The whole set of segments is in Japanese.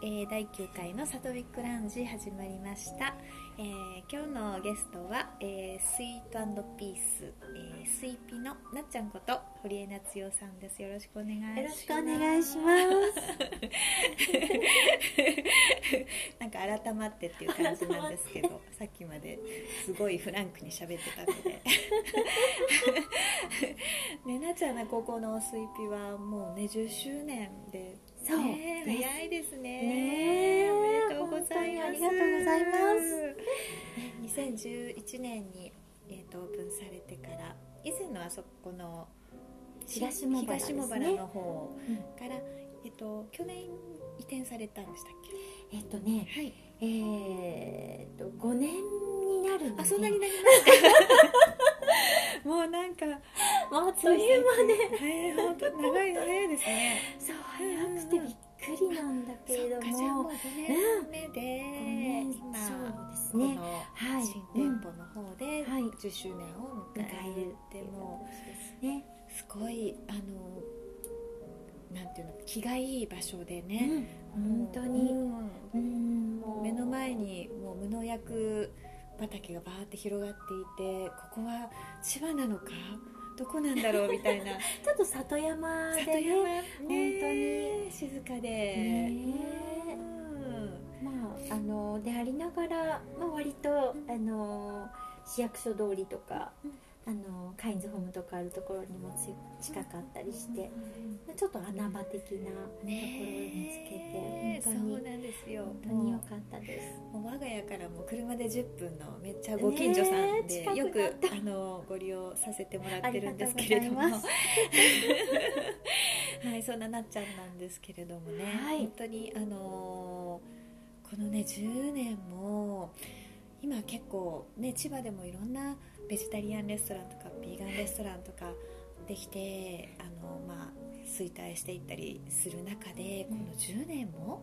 えー、第9回のサトビックラウンジ始まりました、えー今日のゲストは、えースイートピース、えースイピのなっちゃんこと堀江夏代さんです。よろしくお願いします。よろしくお願いします。なんか改まってっていう感じなんですけど さっきまですごいフランクに喋ってたので。ねなっちゃんの高校のスイピはもうね10周年でそう。ね早いですね。ねえ。おめでとうございます。ありがとうございます。ね2011年に、えー、とオープンされてから以前のあそこの東茂原ね。東茂原の方うん。から、えっと、去年移転されたんでしたっえっとね、けはい。えー、っと5年になるので、あそんなになります。かもうなんかもうあっという間で、はい本当長い早いですね。そう早くてびっくりなんだけれども。うも、5年目で、うん今そうですこね。のはい新店舗の方ではい。10周年を迎えるってもうね。すごいあのなんていうの気がいい場所でね、うん、本当に、うん。目の前にもう無農薬畑がバーって広がっていてここは千葉なのかどこなんだろうみたいな。ちょっと里山で里山？ね、ね静かで、ねうん。まああのでありながら、まあ割とあの市役所通りとか、あのカインズホームとかあるところにもつ近かったりして、ちょっと穴場的なところを見つけて、本当にそうなんですよ本当に良かったです。もう我が家からも車で10分のめっちゃご近所さんねで、え近くよくあのご利用させてもらってるんですけれどもはいそんななっちゃんなんですけれどもね、はい本当にあのこのね10年も今結構ね千葉でもいろんなベジタリアンレストランとかビーガンレストランとかできてあのまあ衰退していったりする中でこの10年も、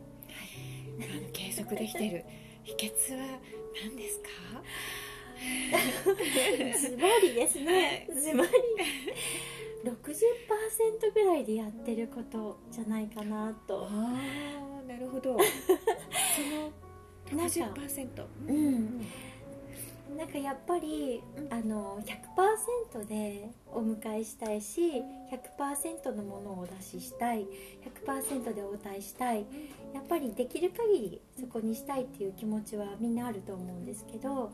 あの継続できてる秘訣は何ですか？ズバリですね。ズバリ。60%ぐらいでやってることじゃないかなと。ああなるほどその なん。か60%うん。なんかやっぱり、うん。あの100%でお迎えしたいし100%のものをお出ししたい。100%で応対したい。やっぱりできる限りそこにしたいっていう気持ちはみんなあると思うんですけどやっ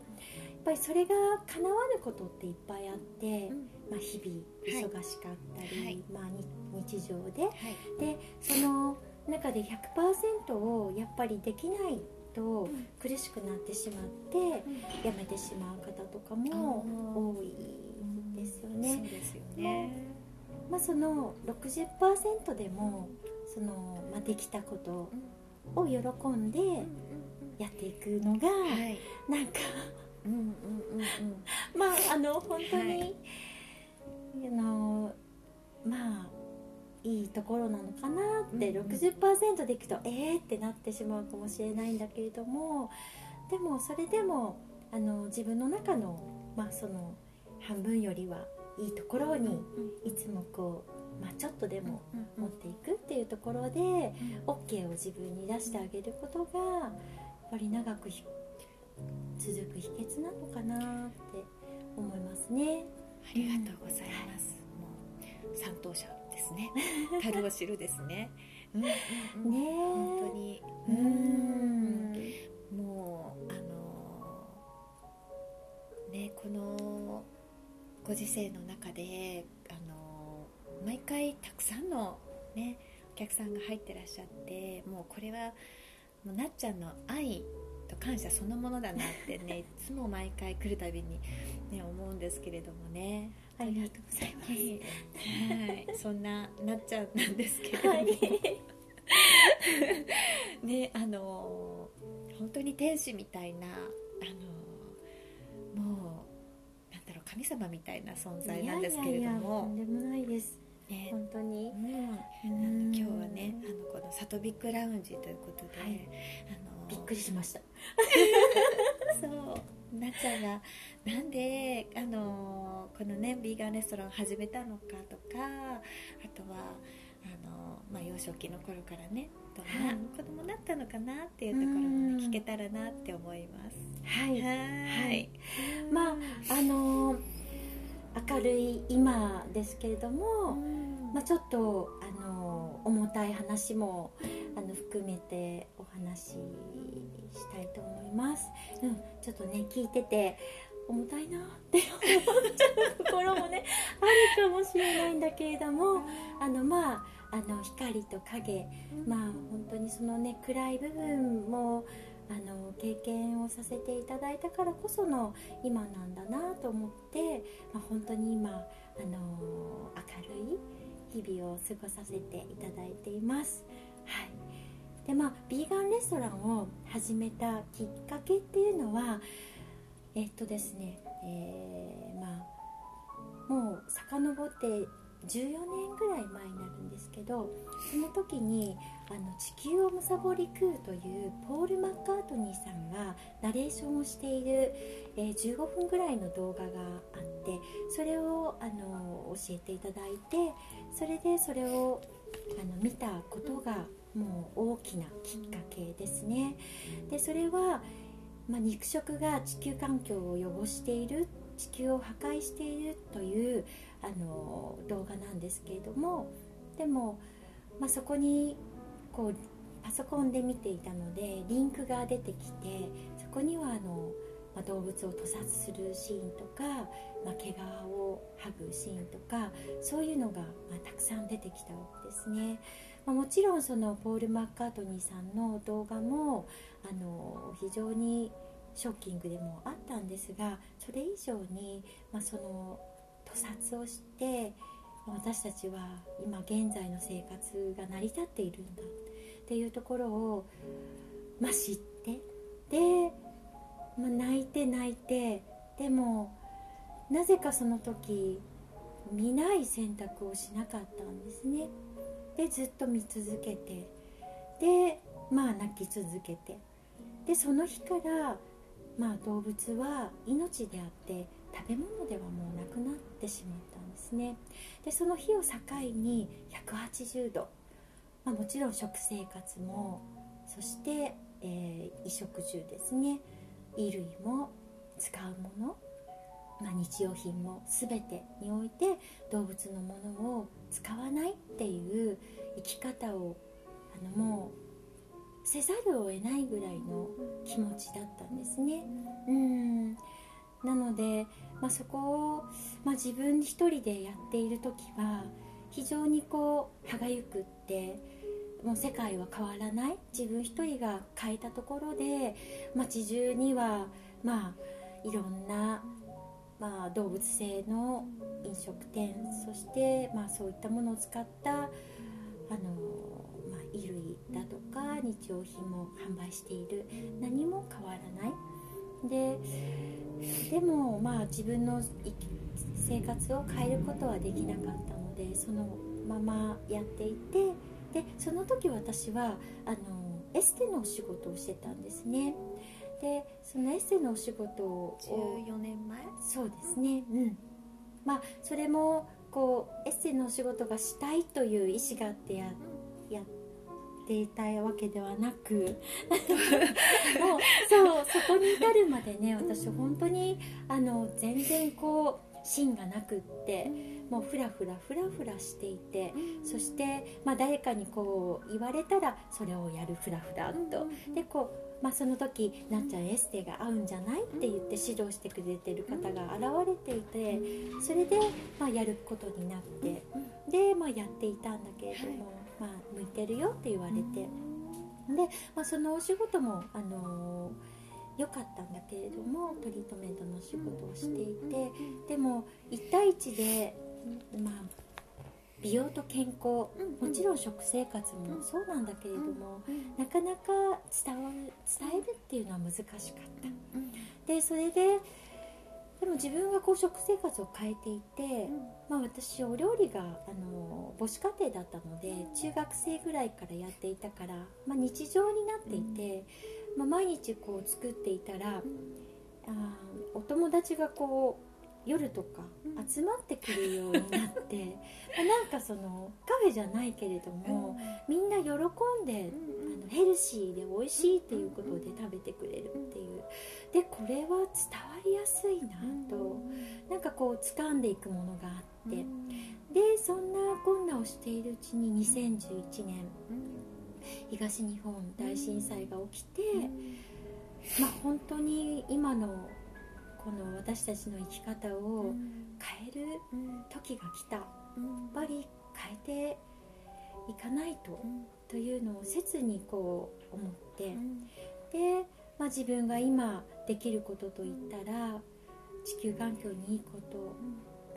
ぱりそれが叶わぬことっていっぱいあって、うん。まあ、日々忙しかったり、はい。まあ、に日常で。はい。でその中で100%をやっぱりできないとん苦しくなってしまって辞めてしまう方とかも多いですよそうね。ですよね。まあ、その60%でもその、まあ、できたことを喜んでやっていくのがはい。なんか まああの本当に、はい。あのまあいいところなのかなって、うんうん。60%でいくとえーってなってしまうかもしれないんだけれどもでもそれでもあの自分の中の,、まあその半分よりはいいところにいつもこう、まあ、ちょっとでも持っていくっていうところで OK を自分に出してあげることがやっぱり長くひ続く秘訣なのかなって思いますね。ありがとうございます。もう賛同者ですね。樽を知るですね。うんうんうん。ねえ。本当に。ううん。んもうあのねこのご時世の中であの毎回たくさんのねお客さんが入ってらっしゃってもうこれはもうなっちゃんの愛と感謝そのものだなってね いつも毎回来るたびに、ね、思うんですけれどもねありがとうございます。はい、はい、そんななっちゃんなんですけれども、はい、ねあの本当に天使みたいなあのもうなんだろう神様みたいな存在なんですけれどいやいやいやともんでもないです。ね本当にう。ん今日はねあのこのサトビックラウンジということで、はいあのびっくりしました。そうなっちゃんがなんであのこのねビーガンレストランを始めたのかとかあとはあの、まあ、幼少期の頃からねどんなはい。子供だったのかなっていうところも、ね、聞けたらなって思います。はい。はい。まああの明るい今ですけれども、まあ、ちょっとあの重たい話もあの含めてお話ししたいと思います、うん、ちょっとね聞いてて重たいなって思っちゃうところもねあるかもしれないんだけれどもあのまああの光と影、まあ本当にそのね暗い部分もあの経験をさせていただいたからこその今なんだなと思って、まあ、本当に今あの明るい日々を過ごさせていただいています。はいでまあ、ビーガンレストランを始めたきっかけっていうのはえっとですね、えー、まあもう遡って14年ぐらい前になるんですけどその時にあの「地球をむさぼり食う」というポール・マッカートニーさんがナレーションをしている、えー、15分ぐらいの動画があってそれをあの教えていただいてそれでそれをあの見たことがもう大きなきっかけですね。でそれは、まあ、肉食が地球環境を汚している地球を破壊しているというあの動画なんですけれどもでも、まあ、そこにこうパソコンで見ていたのでリンクが出てきてそこにはあの、まあ、動物を屠殺するシーンとか、まあ、毛皮を剥ぐシーンとかそういうのが、ま、たくさん出てきたわけですね。ま、もちろんそのポール・マッカートニーさんの動画もあの非常にショッキングでもあったんですがそれ以上に、まあ、その屠殺をして私たちは今現在の生活が成り立っているんだっていうところを、まあ、知ってで、まあ、泣いて泣いてでもなぜかその時見ない選択をしなかったんですねでずっと見続けてでまあ泣き続けてでその日からまあ動物は命であって食べ物ではもうなくなってしまったんですね。でその日を境に180度、まあ、もちろん食生活もそして、えー、衣食住ですね。衣類も使うもの、まあ、日用品も全てにおいて動物のものを使わないっていう生き方をあのもうせざるを得ないぐらいの気持ちだったんですね。うん。なので、まあ、そこを、まあ、自分一人でやっている時は非常にこう歯がゆくってもう世界は変わらない自分一人が変えたところで街中にはまあいろんな、まあ、動物性の飲食店そして、まあ、そういったものを使ったあの、まあ、衣類だとか日用品も販売している。何も変わらない。ででもまあ自分の生活を変えることはできなかったのでそのままやっていてでその時私はあのエステのお仕事をしてたんですね。でそのエステのお仕事を14年前？そうですね。うん。まあそれもこうエステのお仕事がしたいという意思があってややっていたわけではなく もうそうそこに至るまでね私本当にあの全然こう芯がなくってもうフラフラフラフラしていてそして、まあ、誰かにこう言われたらそれをやるフラフラと。でこう、まあ、その時なっちゃんエステが合うんじゃない？って言って指導してくれてる方が現れていてそれで、まあ、やることになって。で、まあ、やっていたんだけれども。まあ、向いてるよって言われて、で、まあ、そのお仕事もあの良かったんだけれどもトリートメントの仕事をしていて。でも1対1で、まあ、美容と健康。もちろん食生活もそうなんだけれどもなかなか伝わる伝えるっていうのは難しかった。でそれででも自分がこう食生活を変えていて、うん、まあ、私お料理があの母子家庭だったので中学生ぐらいからやっていたから、まあ、日常になっていて、うん、まあ、毎日こう作っていたら、あお友達がこう夜とか集まってくるようになって、まあ、なんかそのカフェじゃないけれども、みんな喜んで、あのヘルシーで美味しいっていうことで食べてくれるっていう。でこれは伝わりやすいなと。なんかこう掴んでいくものがあって。でそんなこんなをしているうちに2011年東日本大震災が起きてまあ本当に今のこの私たちの生き方を変える時が来た。やっぱり変えていかないとというのを切にこう思って。で、まあ、自分が今できることといったら地球環境にいいこと。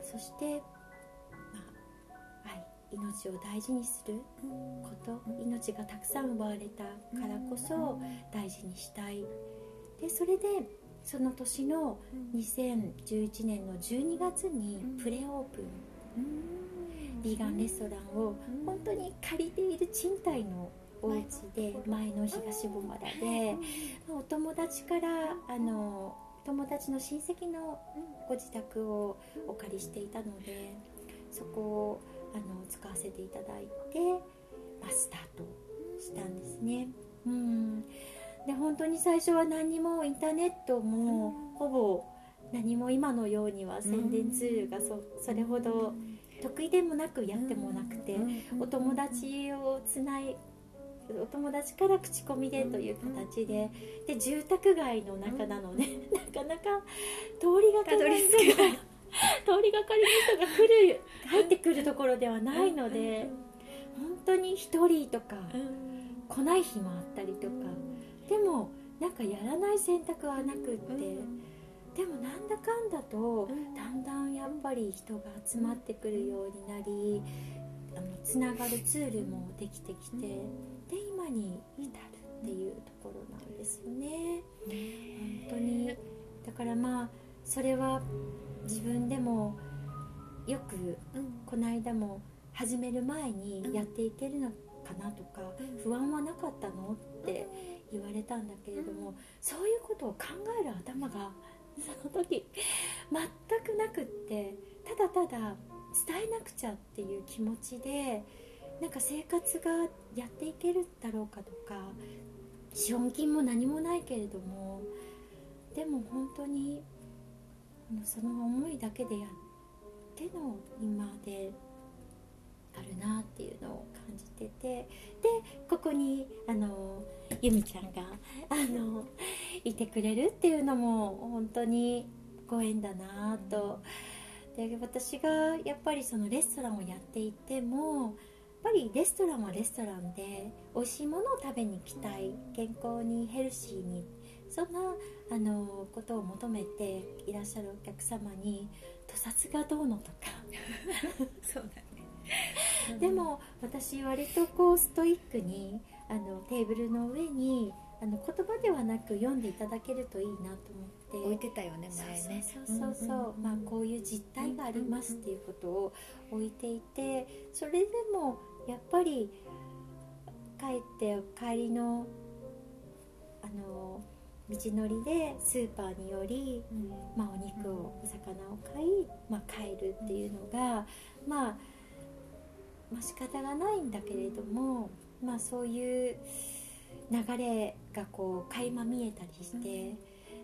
そして、まあ、愛命を大事にすること。命がたくさん奪われたからこそ大事にしたい。でそれでその年の2011年の12月にプレオープン。ビーガンレストランを本当に借りている賃貸のお家で前の東ボマラで。お友達からあの友達の親戚のご自宅をお借りしていたのでそこをあの使わせていただいて、まあ、スタートしたんですね。うんで本当に最初は何もインターネットもほぼ何も今のようには宣伝ツールがそそれほど得意でもなくやってもなくてお友達をつないお友達から口コミでという形でで住宅街の中なのでなかなか通りがかりの人が 通りがかりの人が来る入ってくるところではないので本当に1人とか来ない日もあったりとかでもなんかやらない選択はなくって。でもなんだかんだとだんだんやっぱり人が集まってくるようになりあのつながるツールもできてきてで今に至るっていうところなんですよね。本当に。だからまあそれは自分でもよくこの間も始める前にやっていけるのかなとか不安はなかったのって言われたんだけれどもそういうことを考える頭がその時全くなくってただただ伝えなくちゃっていう気持ちでなんか生活がやっていけるだろうかとか資本金も何もないけれどもでも本当にその思いだけでやっての今であるなっていうのを感じててでここにあの由美ちゃんがあのいてくれるっていうのも本当にご縁だなと。で私がやっぱりそのレストランをやっていてもやっぱりレストランはレストランで美味しいものを食べに行きたい。健康にヘルシーにそんなあのことを求めていらっしゃるお客様に屠殺がどうのとか。そうだね。でも私割とこうストイックにあのテーブルの上にあの言葉ではなく読んでいただけるといいなと思って。置いてたよね前ね。そうそうそう。まあこういう実態がありますっていうことを置いていてそれでもやっぱり帰って帰りのあの道のりでスーパーにより、まあ、お肉をお魚を買い、まあ、帰るっていうのが、まあ、まあ仕方がないんだけれども、まあ、そういう流れがこう垣間見えたりして、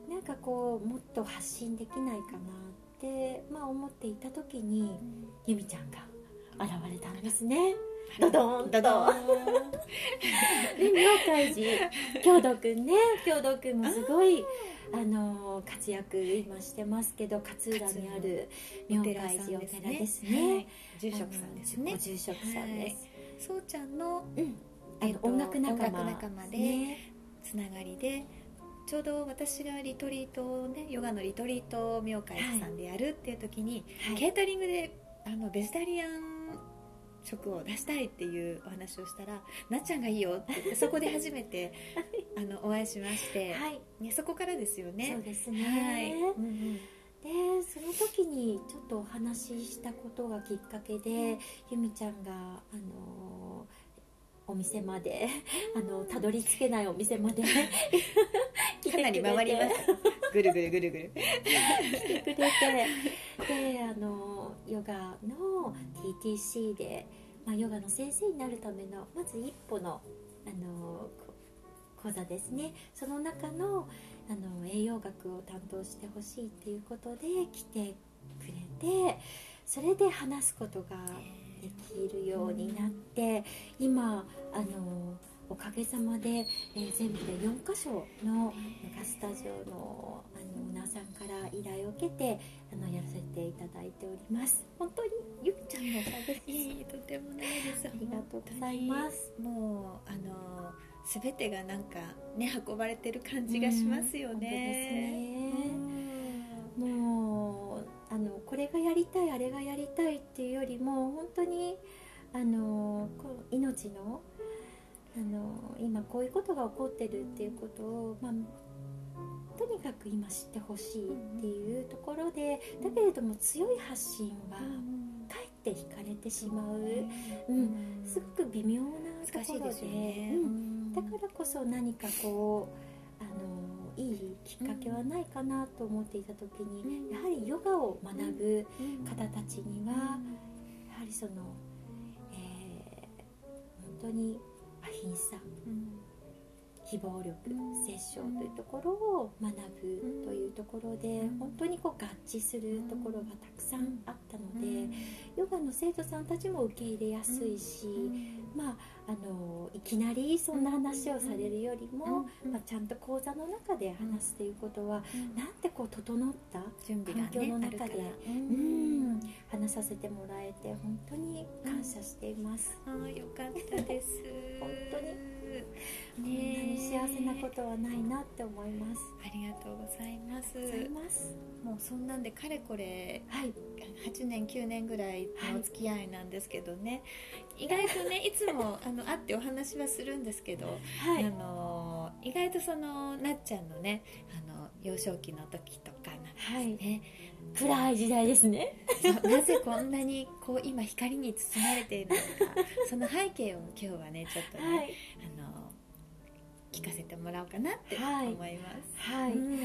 なんかこうもっと発信できないかなって、まあ、思っていた時に由美ちゃんが現れたんですね。ドドンドドン。で妙海寺郷土くんね郷土くんもすごいあの活躍今してますけど勝浦にある妙海寺お寺ですね、はい住職さんですね。ご住職さんです、そうちゃんのうん。あのえっと音楽仲間。仲間でね。つながりでちょうど私がリトリートをねヨガのリトリートを明海さんでやるっていう時に、はい。ケータリングであのベジタリアン食を出したいっていうお話をしたら「なっちゃんがいいよ」って言ってそこで初めて あのお会いしまして、はい。ね、そこからですよね。そうですね、はい、うんうん。でその時にちょっとお話ししたことがきっかけで由美ちゃんがあのお店まであのたどり着けないお店まで来てくれてかなり回りました。ぐるぐるぐるぐる。来てくれてであのヨガの TTC で、まあ、ヨガの先生になるためのまず一歩のあの講座ですね。その中のあの栄養学を担当してほしいっていうことで来てくれてそれで話すことができるようになって今あのおかげさまで、えー、全部で4箇所のヨガスタジオのあの皆さんから依頼を受けてあのやらせていただいております。本当にゆきちゃんのおかげです。いいとてもないです。ありがとうございます。もうあの全てがなんかね運ばれてる感じがしますよね。うん、ね。もうあのこれがやりたいあれがやりたいっていうよりも本当にあのこう命のあの今こういうことが起こってるっていうことを、まあ、とにかく今知ってほしいっていうところで、だけれども強い発信はかえって惹かれてしまう、うん。すごく微妙なところで、ね、うん、だからこそ何かこうあのいいきっかけはないかなと思っていた時に、やはりヨガを学ぶ方たちには、やはりその、えー、本当にアヒンサ、非暴力、殺生というところを学ぶというところで、本当にこう合致するところがたくさんあったので、ヨガの生徒さんたちも受け入れやすいし、まあ、あのいきなりそんな話をされるよりも、まあ、ちゃんと講座の中で話すということは、なんてこう整った環境の中で、うん話させてもらえて本当に感謝しています。あよかったです。本当に。こんなに幸せなことはないなって思います。ありがとうございます。もうそんなんでかれこれ、はい、8年9年ぐらいのお付き合いなんですけどね、はい、意外とね いつもあの会ってお話はするんですけど、はい、あの意外とそのなっちゃんのねあの幼少期の時とかなんですね、暗い時代ですねなぜこんなにこう今光に包まれているのかその背景を今日はねちょっとね、はい、あの聞かせてもらおうかなって思います。はい。うん、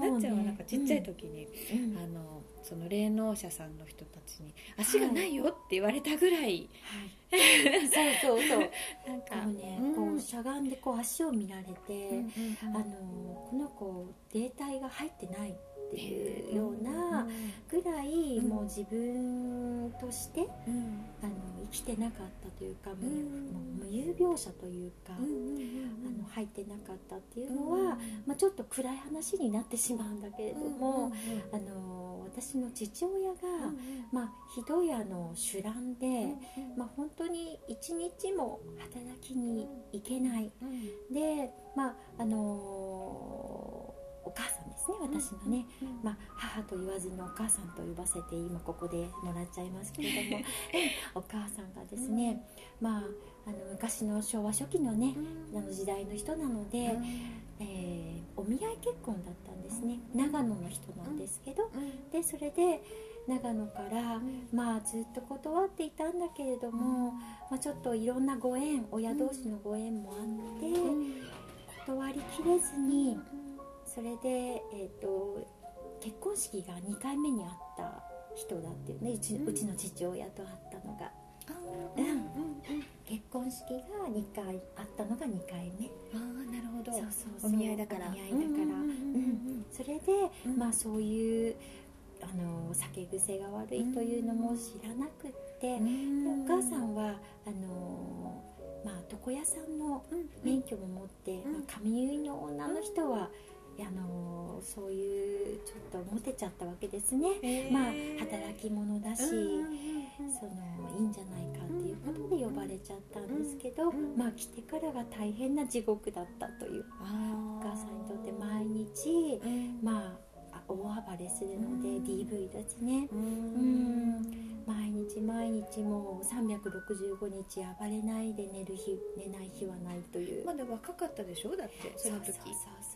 なっちゃんはなんかちっちゃい時に、うん、あのその霊能者さんの人たちに足がないよって言われたぐらい。はい。そうそうそう。なんかね、うん、こうしゃがんでこう足を見られて、あのこの子霊体が入ってない。っていうようなぐらい、もう自分として、あの生きてなかったというか、もう無有病者というか、あの入ってなかったっていうのは、まあ、ちょっと暗い話になってしまうんだけれども、あの私の父親が、まあ、ひどいあの酒乱で、まあ、本当に一日も働きに行けない、で、まああのお母ですね私のね、うんうん、まあ、母と言わずにお母さんと呼ばせて今ここでもらっちゃいますけれども。お母さんがですね、まあ、あの昔の昭和初期のね、あの時代の人なので、えー、お見合い結婚だったんですね。長野の人なんですけど、でそれで長野から、まあ、ずっと断っていたんだけれども、まあ、ちょっといろんなご縁親同士のご縁もあって、断りきれずに。それで、えーと、結婚式が2回目にあった人だっていうねうち,、うちの父親と会ったのが。うんうん、結婚式が2回あったのが2回目。ああなるほど。そうそうそうお見合いだから。お見合いだから。それで、うん、まあそういうあの酒癖が悪いというのも知らなくって、うん、お母さんはあのまあ床屋さんの免許も持って、まあ、髪結いの女の人は、あのそういうちょっとモテちゃったわけですね、えー、まあ働き者だし、そのいいんじゃないかっていうことで呼ばれちゃったんですけど、まあ来てからが大変な地獄だったというお母さんにとって毎日、まあ大暴れするので、DV ですね。うん。毎日毎日もう365日暴れないで寝る日寝ない日はないという。まだ若かったでしょ？だってその時。そう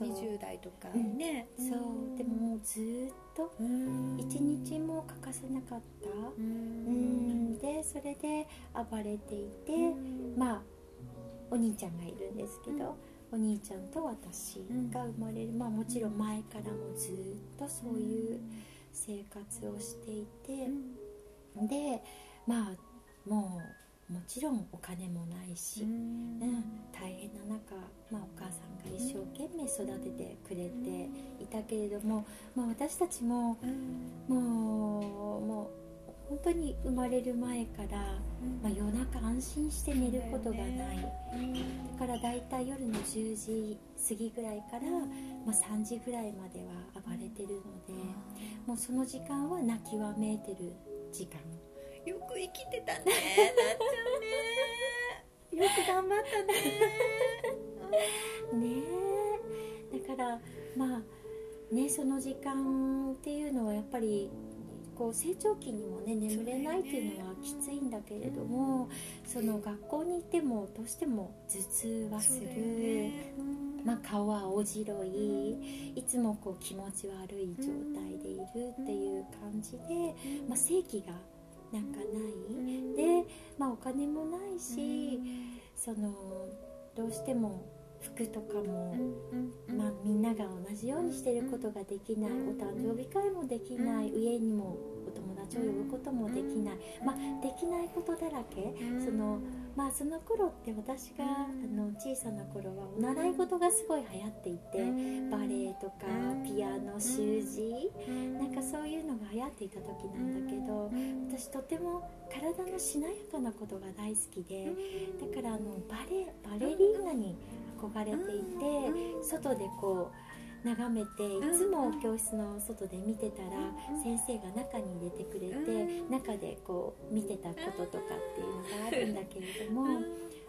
20代とかね、うん、そう。でももうずっと一日も欠かせなかった。うん。でそれで暴れていてまあお兄ちゃんがいるんですけど、お兄ちゃんと私が生まれる、まあもちろん前からもずっとそういう生活をしていて、でまあもうもちろんお金もないし、うん、大変な中、まあ、お母さんが一育ててくれていたけれども、まあ、私たちもうん。もうもう本当に生まれる前から、まあ、夜中安心して寝ることがない、だからだいたい夜の10時過ぎぐらいから、まあ、3時ぐらいまでは暴れてるのでもうその時間は泣きわめいてる時間。よく生きてたね。なっちゃんね。よく頑張ったね。ねえ。だからまあねその時間っていうのはやっぱりこう成長期にもね眠れないっていうのはきついんだけれどもその学校に行ってもどうしても頭痛はする、ね。まあ、顔は青白い。いつもこう気持ち悪い状態でいるっていう感じで、まあ、正気がなんかない。で、まあ、お金もないしそのどうしても服とかも、まあ、みんなが同じようにしてることができない。お誕生日会もできない。上にもお友達を呼ぶこともできない、まあ、できないことだらけ。そのまあその頃って私があの小さな頃はお習い事がすごい流行っていてバレエとかピアノ習字なんかそういうのが流行っていた時なんだけど私とても体のしなやかなことが大好きでだからあのバレバレリーナに憧れていて外でこう眺めていつも教室の外で見てたら先生が中に入れてくれて中でこう見てたこととかっていうのがあるんだけれども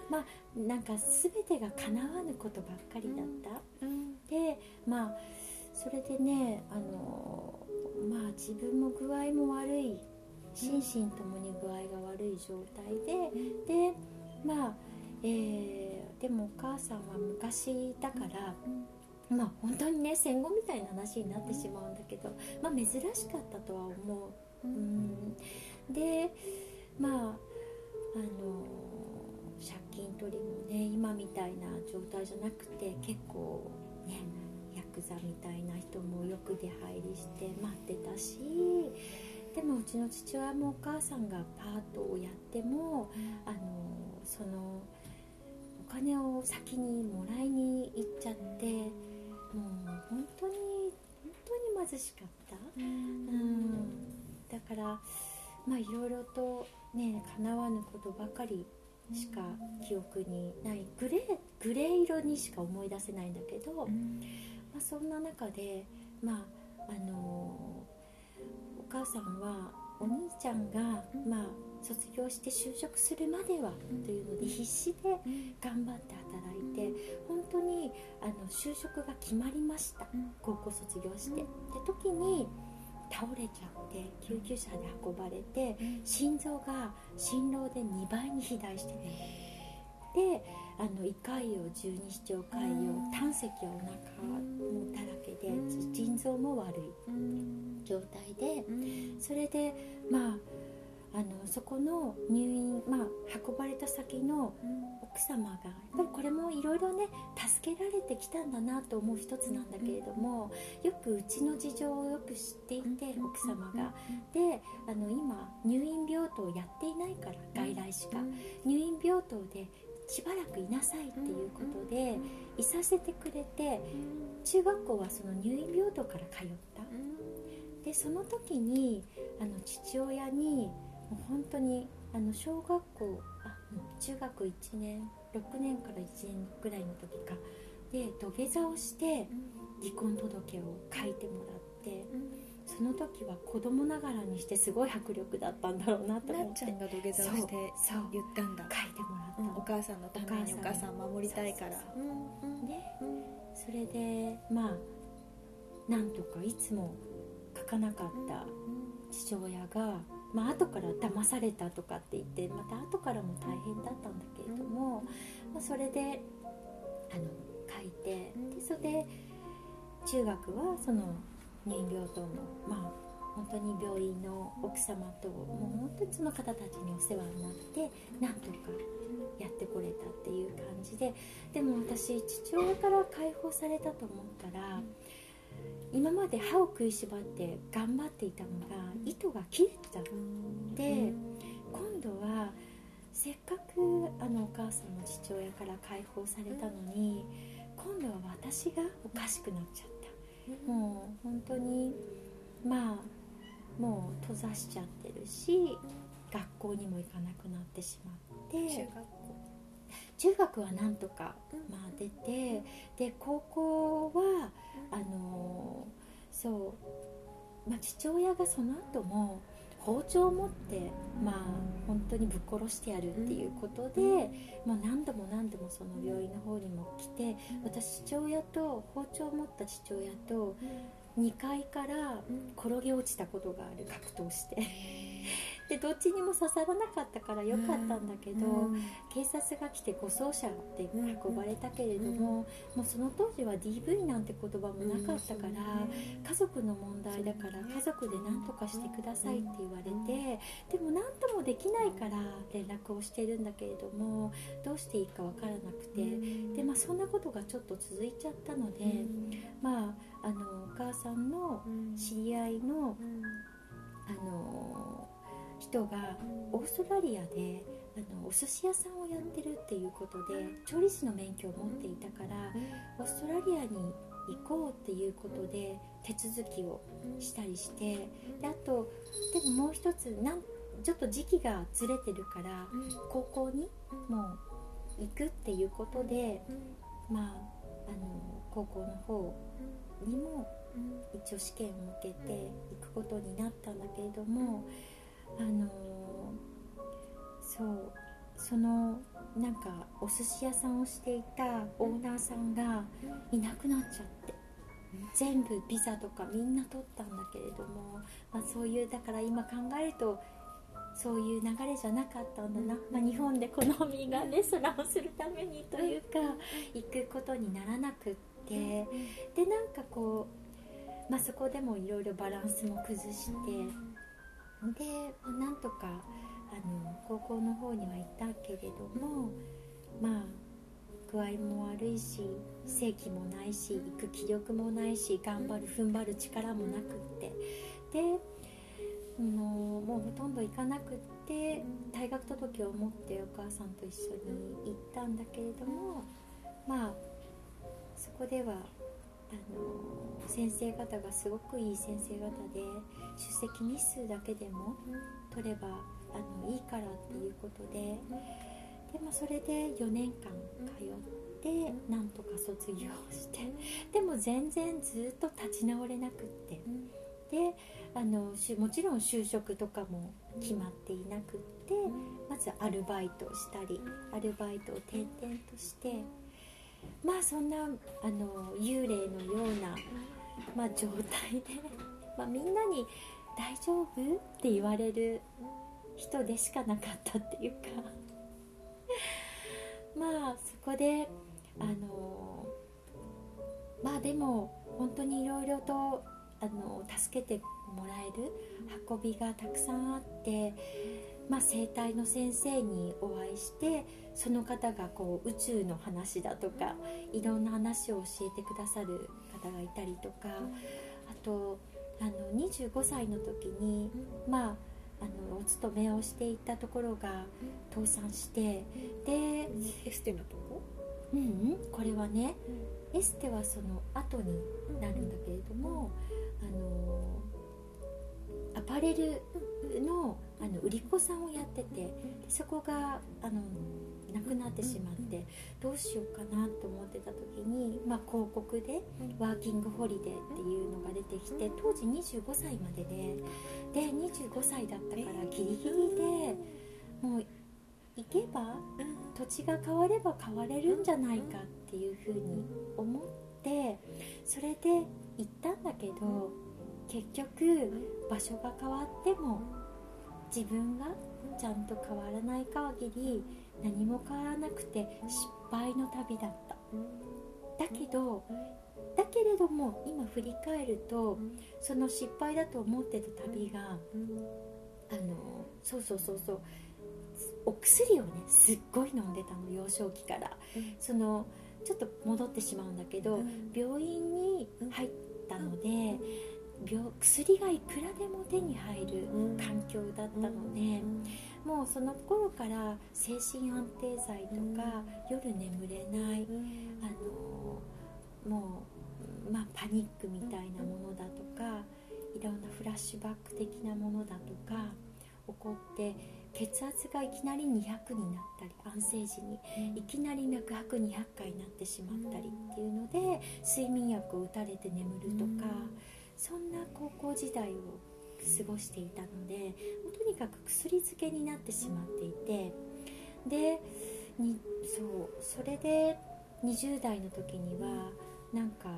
まあなんか全てが叶わぬことばっかりだった。でまあそれでねあのまあ自分も具合も悪い。心身ともに具合が悪い状態ででまあ、えーでもお母さんは昔だからまあ本当にね戦後みたいな話になってしまうんだけどまあ珍しかったとは思う。うん、でまああの借金取りもね今みたいな状態じゃなくて結構ねヤクザみたいな人もよく出入りして待ってたしでもうちの父親もお母さんがパートをやってもあのそのお金を先にもらいに行っちゃって本当に本当に貧しかった？うん。だからまあいろいろとね叶わぬことばかりしか記憶にないグレーグレー色にしか思い出せないんだけど、まあ、そんな中でまああのお母さんはお兄ちゃんが、まあ、卒業して就職するまではというので必死で頑張って働いて本当にあの就職が決まりました。高校卒業して。で時に倒れちゃって救急車で運ばれて心臓が心労で2倍に肥大して。ねであの胃潰瘍十二指腸潰瘍胆石はお腹もだらけで腎臓も悪い状態でそれでまああのそこの入院、まあ、運ばれた先の奥様がやっぱりこれもいろいろね助けられてきたんだなと思う一つなんだけれどもよくうちの事情をよく知っていて奥様が。であの今入院病棟やっていないから外来しか入院病棟でしばらくいなさいっていうことでいさせてくれて中学校はその入院病棟から通った。でその時にあの父親にもう本当にあの小学校あうん中学1年6年から1年ぐらいの時か。で土下座をして離婚届を書いてもらってその時は子供ながらにしてすごい迫力だったんだろうなとな思って。っちゃんが土下座をして言ったんだ。書いてもらったの。うんお母さんのためにおお母さん守りたいから。そうそううんう。んねうん。それでまあなんとかいつも書かなかった父親が、まあ後から騙されたとかって言ってまた後からも大変だったんだけれども、まあ、それであの書いてでそれで中学はその入院病棟のまあ本当に病院の奥様ともう本当にその方たちにお世話になってなんとかやってこれたっていう感じででも私父親から解放されたと思ったら今まで歯を食いしばって頑張っていたのが糸が切れてたうん。で今度はせっかくあのお母さんの父親から解放されたのに今度は私がおかしくなっちゃった。もう本当にまあもう閉ざしちゃってるし学校にも行かなくなってしまって。中学校中学はなんとか、まあ、出てで高校はあのそう、まあ、父親がその後も包丁を持ってまあ本当にぶっ殺してやるっていうことで、まあ、何度も何度もその病院の方にも来て私父親と包丁を持った父親と2階から転げ落ちたことがある格闘してでどっちにも刺さらなかったからよかったんだけど、警察が来て護送車で運ばれたけれども、もうその当時は DV なんて言葉もなかったから、家族の問題だから家族で何とかしてくださいって言われてでも何ともできないから連絡をしてるんだけれどもどうしていいか分からなくてで、まあ、そんなことがちょっと続いちゃったので、まあ、あのお母さんの知り合いのあの人がオーストラリアであのお寿司屋さんをやってるっていうことで調理師の免許を持っていたからオーストラリアに行こうっていうことで手続きをしたりしてであとでももう一つなんちょっと時期がずれてるから高校にもう行くっていうことでまああの高校の方にも一応試験を受けて行くことになったんだけれどもあのそうそのなんかお寿司屋さんをしていたオーナーさんがいなくなっちゃって全部ビザとかみんな取ったんだけれども、まあ、そういうだから今考えるとそういう流れじゃなかったんだな、まあ、日本でこのミーガンレストランをするためにというか行くことにならなくって。でなんかこう、まあ、そこでもいろいろバランスも崩してで、まなんとかあの高校の方には行ったけれどもまあ具合も悪いし正気もないし行く気力もないし頑張る踏ん張る力もなくって。でもうもうほとんど行かなくって退学届を持ってお母さんと一緒に行ったんだけれどもまあそこではあの先生方がすごくいい先生方で出席日数だけでも取ればあのいいからっていうことでで、まあ、それで4年間通ってなんとか卒業してでも全然ずっと立ち直れなくってであのもちろん就職とかも決まっていなくってまずアルバイトしたりアルバイトを転々としてまあそんなあの幽霊のような、まあ、状態で、まあ、みんなに「大丈夫?」って言われる人でしかなかったっていうか まあそこであのまあでも本当にいろいろとあの助けてもらえる運びがたくさんあって、まあ、生態の先生にお会いしてその方がこう宇宙の話だとかいろんな話を教えてくださる方がいたりとかあとあの25歳の時に、まあ、あのお勤めをしていたところが倒産してでエステのとこ？うんうんこれはねエステはその後になるんだけれども、あのアパレルのあの売り子さんをやっててでそこがあのなくなってしまってどうしようかなと思ってた時に、まあ、広告でワーキングホリデーっていうのが出てきて当時25歳まででで25歳だったからギリギリでもう行けば土地が変われば変われるんじゃないかっていうふうに思ってそれで行ったんだけど結局場所が変わっても自分がちゃんと変わらない限り何も変わらなくて失敗の旅だった。だけどだけれども今振り返るとその失敗だと思ってた旅があのそうそうそうそうお薬をねすっごい飲んでたの幼少期から。そのちょっと戻ってしまうんだけど、病院に入ったので、病薬がいくらでも手に入る環境だったので、もうその頃から精神安定剤とか、夜眠れない、あのもパニックみたいなものだとかいろんなフラッシュバック的なものだとか起こって血圧がいきなり200になったり安静時にいきなり脈拍200回になってしまったりっていうので睡眠薬を打たれて眠るとかそんな高校時代を過ごしていたのでとにかく薬漬けになってしまっていてでにそうそれで20代の時にはなんか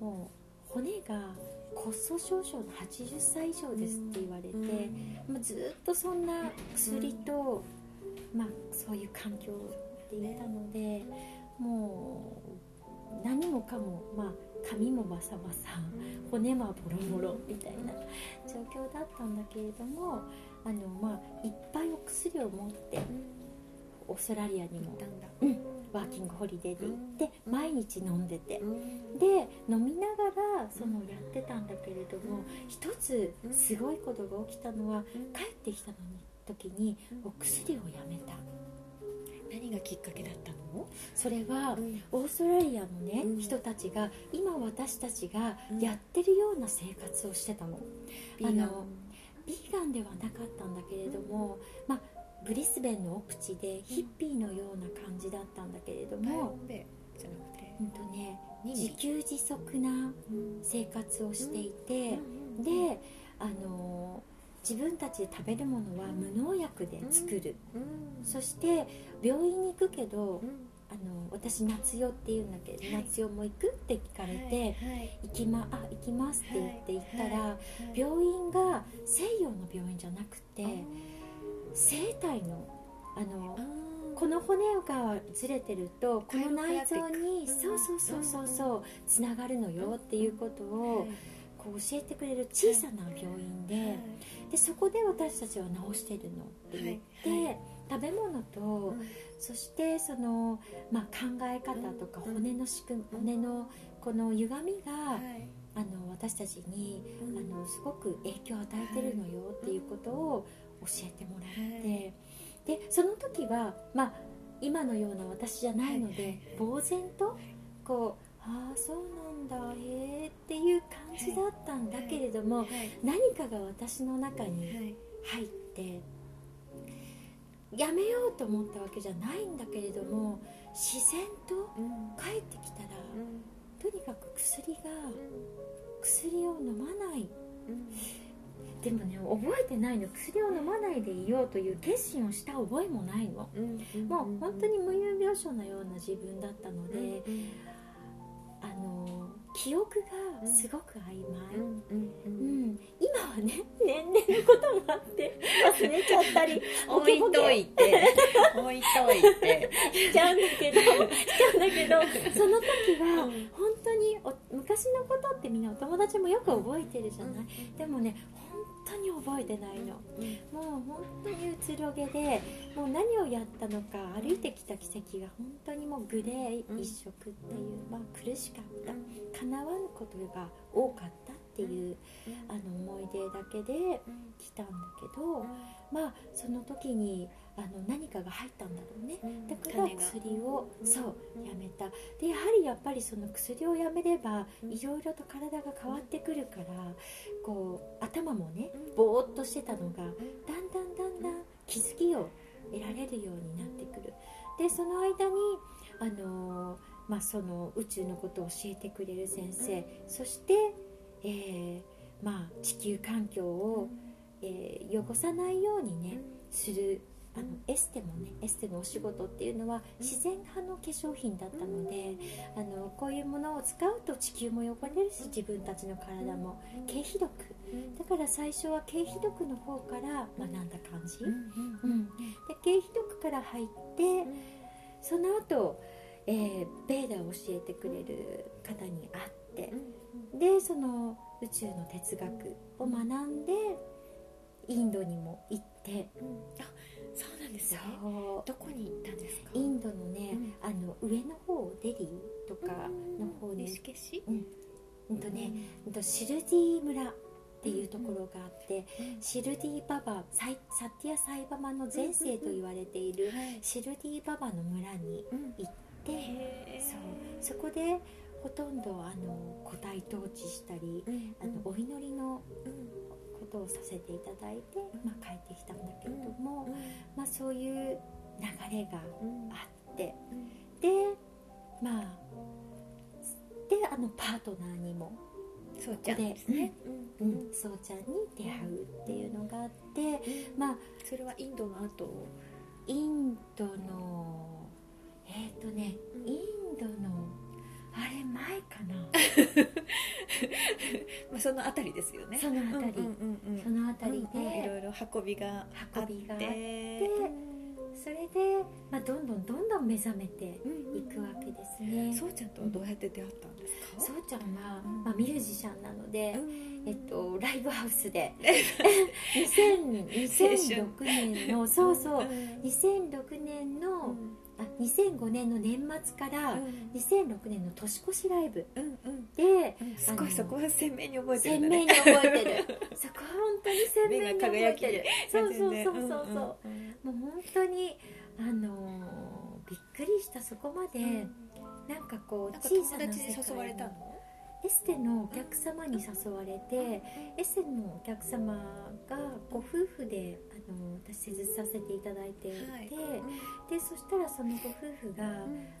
もう骨が骨粗しょう症の80歳以上ですって言われて、まあ、ずっとそんな薬と、まあ、そういう環境でいたのでもう何もかも、まあ、髪もバサバサ骨もボロボロみたいな状況だったんだけれどもあの、まあ、いっぱいお薬を持ってオーストラリアにも、うん、ワーキングホリデーで行って毎日飲んでて。で飲みながらそのやってたんだけれども一つすごいことが起きたのは帰ってきたのに時にお薬をやめた。何がきっかけだったの？それは、オーストラリアのね、うん、人たちが今私たちがやってるような生活をしてたの、うん、あのビーガンではなかったんだけれども、まあ、ブリスベンの奥地でヒッピーのような感じだったんだけれども、うん、うんとね、自給自足な生活をしていて、であの自分たちで食べるものは無農薬で作る、そして病院に行くけど、あの私夏代って言うんだけど、はい、夏代も行くって聞かれて、はい、行きまあ行きますって言って行ったら、病院が西洋の病院じゃなくて。生体のあのこの骨がずれてるとこの内臓にそうそうそうそうそうつながるのよっていうことをこう教えてくれる小さな病院ででそこで私たちは治してるの。って言って食べ物とそしてその、まあ、考え方とか骨の仕組み骨のこの歪みがあの私たちにあのすごく影響を与えてるのよ。っていうことを教えてもらって、でその時はまあ今のような私じゃないので、呆然とこうああそうなんだ。へえっていう感じだったんだけれども、何かが私の中に入って、やめようと思ったわけじゃないんだけれども自然と帰ってきたら、とにかく薬が薬を飲まない、でもね覚えてないの。薬を飲まないでいようという決心をした覚えもないの、もう本当に無有病床のような自分だったので、あの記憶がすごく曖昧、うん今はね年齢のこともあって忘れちゃったり 置いといて置いといて。しちゃうんだけどしちゃうんだけど その時は本当に昔のことってみんなお友達もよく覚えてるじゃない、でもね当に覚えてないの、もう本当にうつろげでもう何をやったのか歩いてきた奇跡が本当にもうグレー一色っていう、まあ、苦しかった。叶わぬことが多かったっていうあの思い出だけで来たんだけどまあその時にあの何かが入ったんだろうね、だから薬を、そうやめた。でやはりやっぱりその薬をやめればいろいろと体が変わってくるからこう頭もねぼーっとしてたのがだんだんだんだん気づきを得られるようになってくる。でその間にあのまあ、その宇宙のことを教えてくれる先生そして、えーまあ、地球環境を、えー、汚さないようにねするあのエステもねエステのお仕事っていうのは自然派の化粧品だったのであのこういうものを使うと地球も汚れるし自分たちの体も経皮毒だから最初は経皮毒の方から学んだ感じ、うん、で経皮毒から入ってその後、えー、ベーダーを教えてくれる方に会ってでその宇宙の哲学を学んでインドにも行って、うん、あそうなんですね。どこに行ったんですか？インドのね、うん、あの上の方デリーとかの方に、うん、うん。とね、うん、シルディ村っていうところがあって、シルディババササティア・サイバマの前世と言われているシルディババの村に行って、そう。そこでほとんどあの古代統治したりうん。あのお祈りのうんことをさせていただいて、まあ、帰ってきたんだけれども、うんまあ、そういう流れがうん。あってうん。でまあであのパートナーにも、そうちゃんですね。ううん。んそうちゃんに出会うっていうのがあってまあそれはインドの後？インドのえっ、とねうん。インドのあれ前かな？まあそのあたりですよね。そのあたり。うんうんうんその辺りで、うんうんいろいろ運びがあって。運びがあって。それで、まあ、どんどんどんどん目覚めてうんいくわけですね、そうちゃんとはどうやって出会ったんですか？そうちゃんは、うん。まあ、ミュージシャンなので、うん。えっと、ライブハウスで。2000 2006年のそうそう。2006年の、あ2005年の年末から2006年の年越しライブ。うんうん。でうん。すごいそこは鮮明に覚えてるね。明に覚えてる。そこは本当に鮮明に覚えてる。そうそうそうそうそう、んんんもう本当にあのーびっくりしたそこまで、なんかこう小さな世界誘われたの？エステのお客様に誘われてエステのお客様がご夫婦であの私施術させていただいていて、はい。でそしたらそのご夫婦が、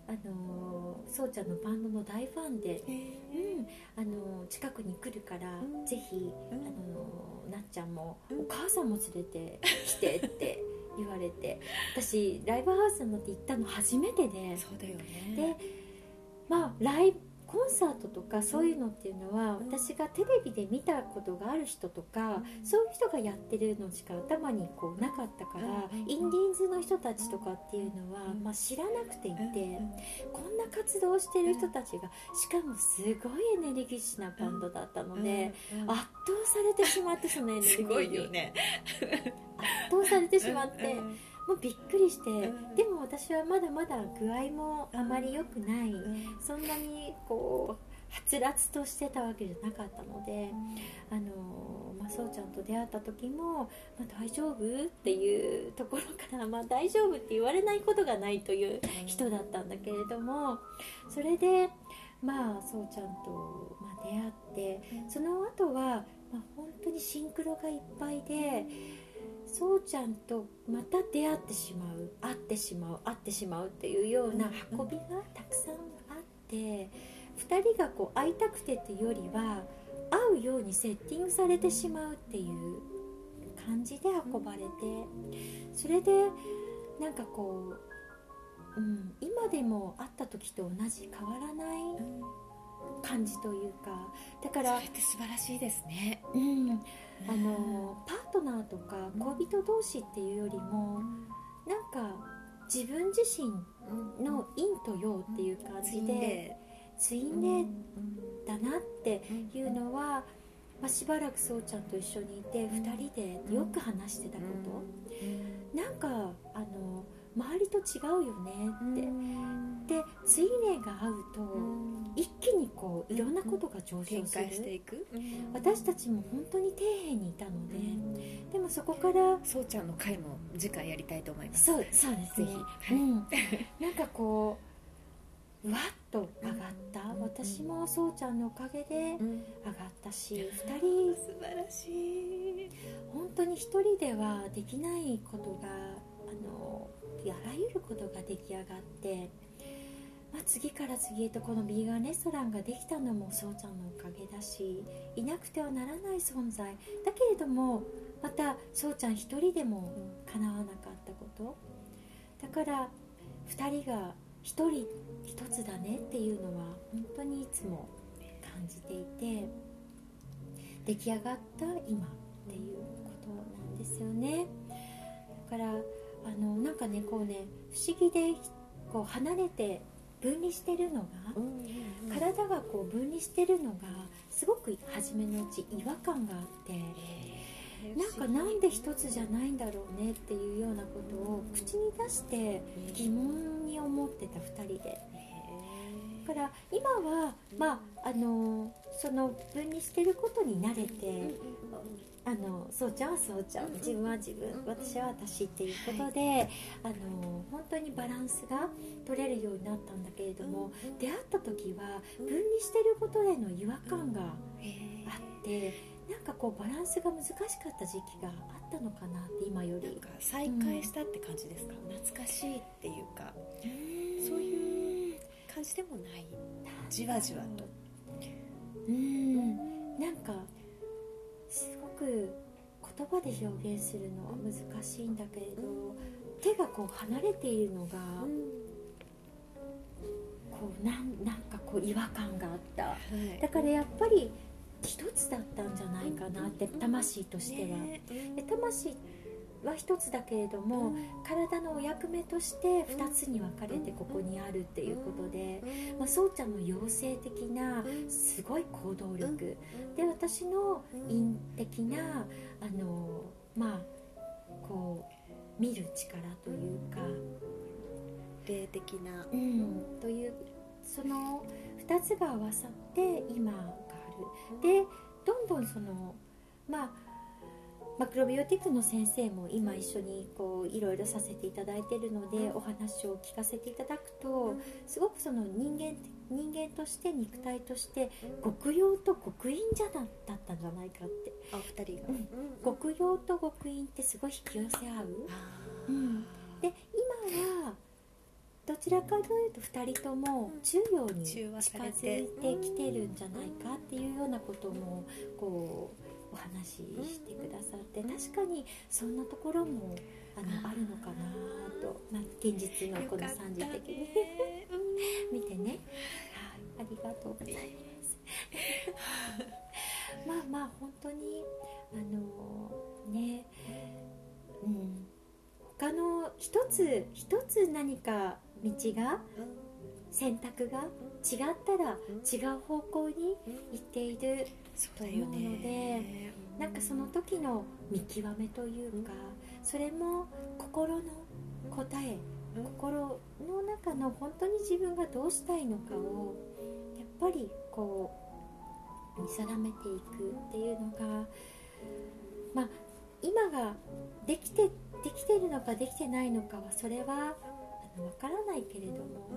あのそうちゃんのバンドの大ファンで、うん、あの近くに来るから、うん。ぜひ、うん。あのなっちゃんも、うんお母さんも連れてきてって 言われて私ライブハウスに乗って行ったの初めてでそうだよね。でまあライブコンサートとかそういうのっていうのは、うん。私がテレビで見たことがある人とか、うん。そういう人がやってるのしか頭にこうなかったから、うんインディーンズの人たちとかっていうのは、うん。まあ、知らなくていて、うんこんな活動をしてる人たちがしかもすごいエネルギッシュなバンドだったので、うん圧倒されてしまってそのエネルギーに。すごいよね。圧倒されてしまって、うんもうびっくりして、ん。でも私はまだまだ具合もあまり良くない、うん。そんなにこうはつらつとしてたわけじゃなかったので、あのまあ、そうちゃんと出会った時も、まあ、大丈夫？っていうところから、まあ、大丈夫って言われないことがないという人だったんだけれどもそれでまあそうちゃんと、まあ、出会ってその後は、まあ、本当にシンクロがいっぱいでそうちゃんとまた出会ってしまう会ってしまう会ってしまうっていうような運びがたくさんあって2人がこう会いたくてっていうよりは会うようにセッティングされてしまうっていう感じで運ばれてそれでなんかこう、うん、今でも会った時と同じ変わらない感じというかだからそれって素晴らしいですね。うん、あのパートナーとか恋人同士っていうよりもなんか自分自身の陰と陽っていう感じでツインレイだなっていうのは、まあ、しばらくそうちゃんと一緒にいて2人でよく話してたこと、なんかあの周りと違うよねって、でツインレイが合うと一気にこういろんなことが上昇展する、開していく。私たちも本当に底辺にいたので、でもそこからそうちゃんの回も次回やりたいと思います。そうそうです。ねぜひ。はい。うん、なんかこうわっと上がった、私もそうちゃんのおかげで上がったし、2人。素晴らしい。本当に一人ではできないことがあのあらゆることが出来上がって、まあ、次から次へとこのビーガンレストランができたのもそうちゃんのおかげだしいなくてはならない存在。だけれどもまたそうちゃん一人でも叶わなかったこと。だから2人が一人一つだねっていうのは本当にいつも感じていて出来上がった今っていうことなんですよね。だからあのなんかねこうね不思議でこう離れて分離してるのが、体がこう分離してるのがすごく初めのうち違和感があってなんかなんで一つじゃないんだろうねっていうようなことを口に出して疑問に思ってた2人で。だから今はまああのその分離してることに慣れてあのそうちゃんはそうちゃん。自分は自分。私は私っていうことで、あの本当にバランスが取れるようになったんだけれども、出会った時は分離してることへの違和感があって、なんかこうバランスが難しかった時期があったのかなって今より。再会したって感じですか、懐かしいっていうか。そういう感じでもない？じわじわと。うん。なんかすごく言葉で表現するのは難しいんだけれど、手がこう離れているのが、こうなんなんかこう違和感があった。はい。だからやっぱり一つだったんじゃないかなって魂としては、ね。で魂は一つだけれども、体のお役目として二つに分かれてここにあるっていうことで、まあ、そうちゃんの妖精的なすごい行動力、で私の陰的なあのまあこう見る力というか、霊的な。うん、というその2つが合わさって今がある。でどんどんそのまあマクロビオティックの先生も今一緒にこういろいろさせていただいているのでお話を聞かせていただくとすごくその人間人間として肉体として極陽と極陰じゃなだったんじゃないかって。あ二人が、うん。極陽と極陰ってすごい引き寄せ合う。うん。で今はどちらかというと2人とも中央に近づいてきてるんじゃないかっていうようなこともこうお話ししてくださって確かにそんなところもあのあるのかなと、まあ、現実のこの三次的に。見てね、はい、ありがとうございます。まあまあ本当にあのね、うん、他の一つ一つ何か道が選択が違ったら違う方向に行っていると思うのでね。なんかその時の見極めというかそれも心の答えうん。心の中の本当に自分がどうしたいのかをやっぱりこう見定めていくっていうのがまあ今ができてできてるのかできてないのかはそれはあの分からないけれども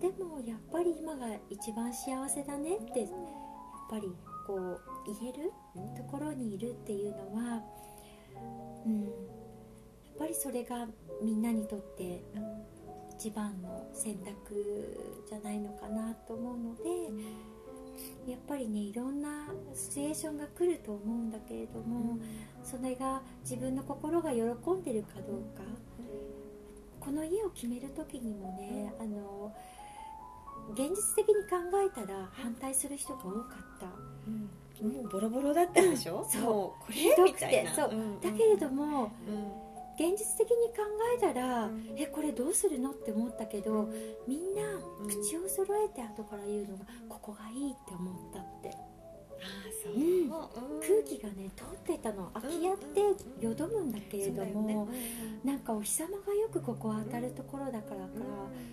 でもやっぱり今が一番幸せだねってぱりこう言える？ところにいるっていうのは、うん、やっぱりそれがみんなにとって一番の選択じゃないのかなと思うのでやっぱりねいろんなシチュエーションが来ると思うんだけれどもそれが自分の心が喜んでるかどうかこの家を決める時にもねあの現実的に考えたら反対する人が多かった。もうボロボロだったでしょ、そう。こひどくて。そう。うん。だけれどもうん。現実的に考えたら、うん。えこれどうするの？って思ったけど、みんなうん。口を揃えて後から言うのが、ここがいいって思った。ってああそう、うん。うん。空気がね通ってたの。空き家ってよどむんだけれども、ね。なんかお日様がよくここ当たるところだからか、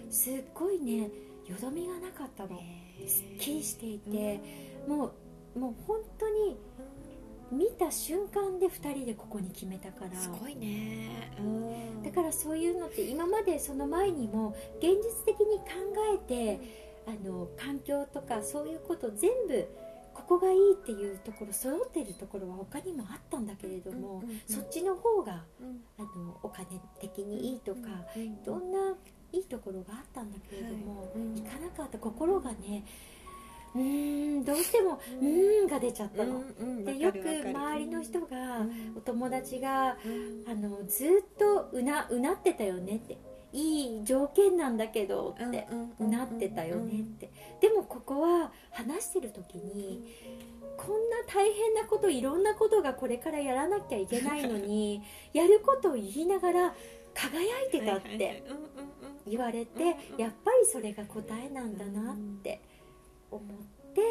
すっごいねよどみがなかったの。すっきりしていて、もうもう本当に見た瞬間で2人でここに決めたから。すごいね、うん。だからそういうのって今までその前にも現実的に考えてあの環境とかそういうこと全部ここがいいっていうところ揃ってるところは他にもあったんだけれども、うんうんうん。そっちの方がうん。あのお金的にいいとか、うんいろんないいところがあったんだけれども、はい。うん。いかなかった心がねうーんどうしても「うーん」が出ちゃったの。うんでよく周りの人が、うん。お友達がうん。あのずっとうなうなってたよねって。いい条件なんだけどって、うなってたよねって、でもここは話してる時にこんな大変なこといろんなことがこれからやらなきゃいけないのに やることを言いながら輝いてたって言われて、やっぱりそれが答えなんだなって思って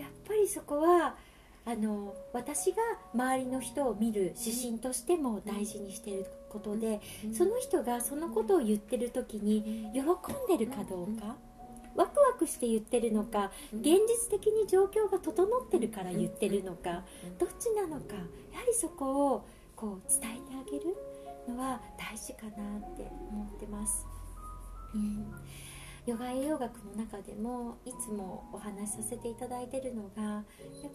やっぱりそこはあの私が周りの人を見る指針としても大事にしていることで、その人がそのことを言ってる時に喜んでるかどうか、ワクワくして言ってるのかうん。現実的に状況が整ってるから言ってるのかうん。どっちなのかやはりそこをこう伝えてあげるのは大事かなって思ってます。うん。ヨガ栄養学の中でもいつもお話しさせていただいてるのがやっ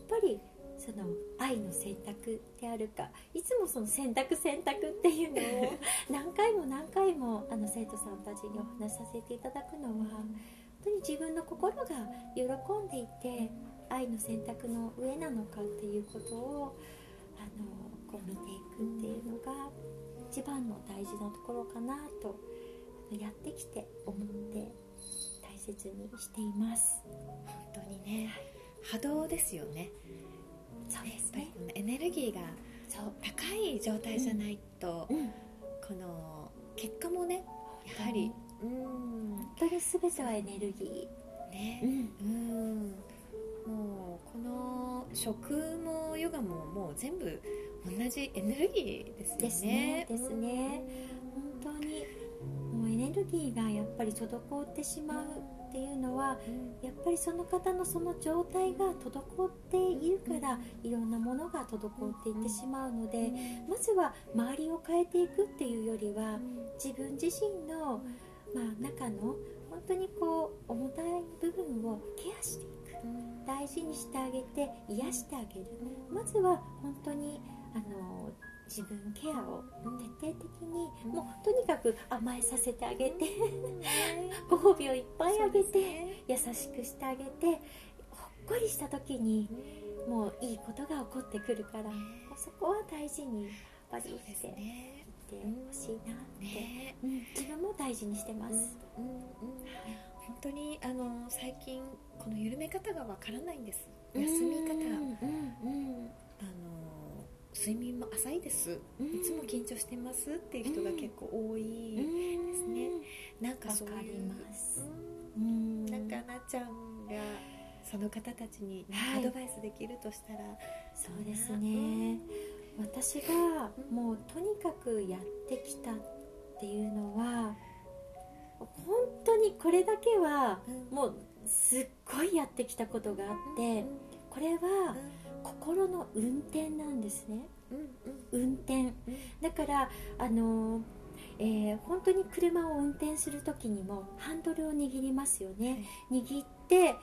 ぱりその愛の選択であるかいつもその選択選択っていうのを 何回も何回もあの生徒さんたちにお話しさせていただくのは本当に自分の心が喜んでいて愛の選択の上なのかっていうことをあのこう見ていくっていうのが一番の大事なところかなとやってきて思って大切にしています。本当にね波動ですよねそうですね。エネルギーが。高い状態じゃないと、うん。この結果もねやはりうん本当に全てはエネルギねー。ん。うんもうこの食もヨガももう全部同じエネルギーですよねですねですね本当にエネルギーがやっぱり滞ってしまうっていうのはやっぱりその方のその状態が滞っているからいろんなものが滞っていってしまうのでまずは周りを変えていくっていうよりは自分自身の、まあ、中の本当にこう重たい部分をケアしていく。大事にしてあげて癒してあげる。まずは本当にあの自分ケアを徹底的にうん。もうとにかく甘えさせてあげてご褒美をいっぱいあげてね。優しくしてあげてほっこりした時にもういいことが起こってくるからそこは大事にやっぱりしていっねてほしいなって、ねうん。自分も大事にしてます、うん。うん。本当にあの最近この緩め方がわからないんです。休み方。あの睡眠も浅いです。うん。いつも緊張してますっていう人が結構多い、うんですね。なんかそういうわかります。うん。うん。なんかなっちゃんがその方たちにはい。アドバイスできるとしたら、そうですね、私がもうとにかくやってきたっていうのは本当にこれだけはうん。もうすっごいやってきたことがあって、うん。これは心の運転なんですね。うんうん。運転。うん。だからあのえー本当に車を運転する時にもハンドルを握りますよね、握って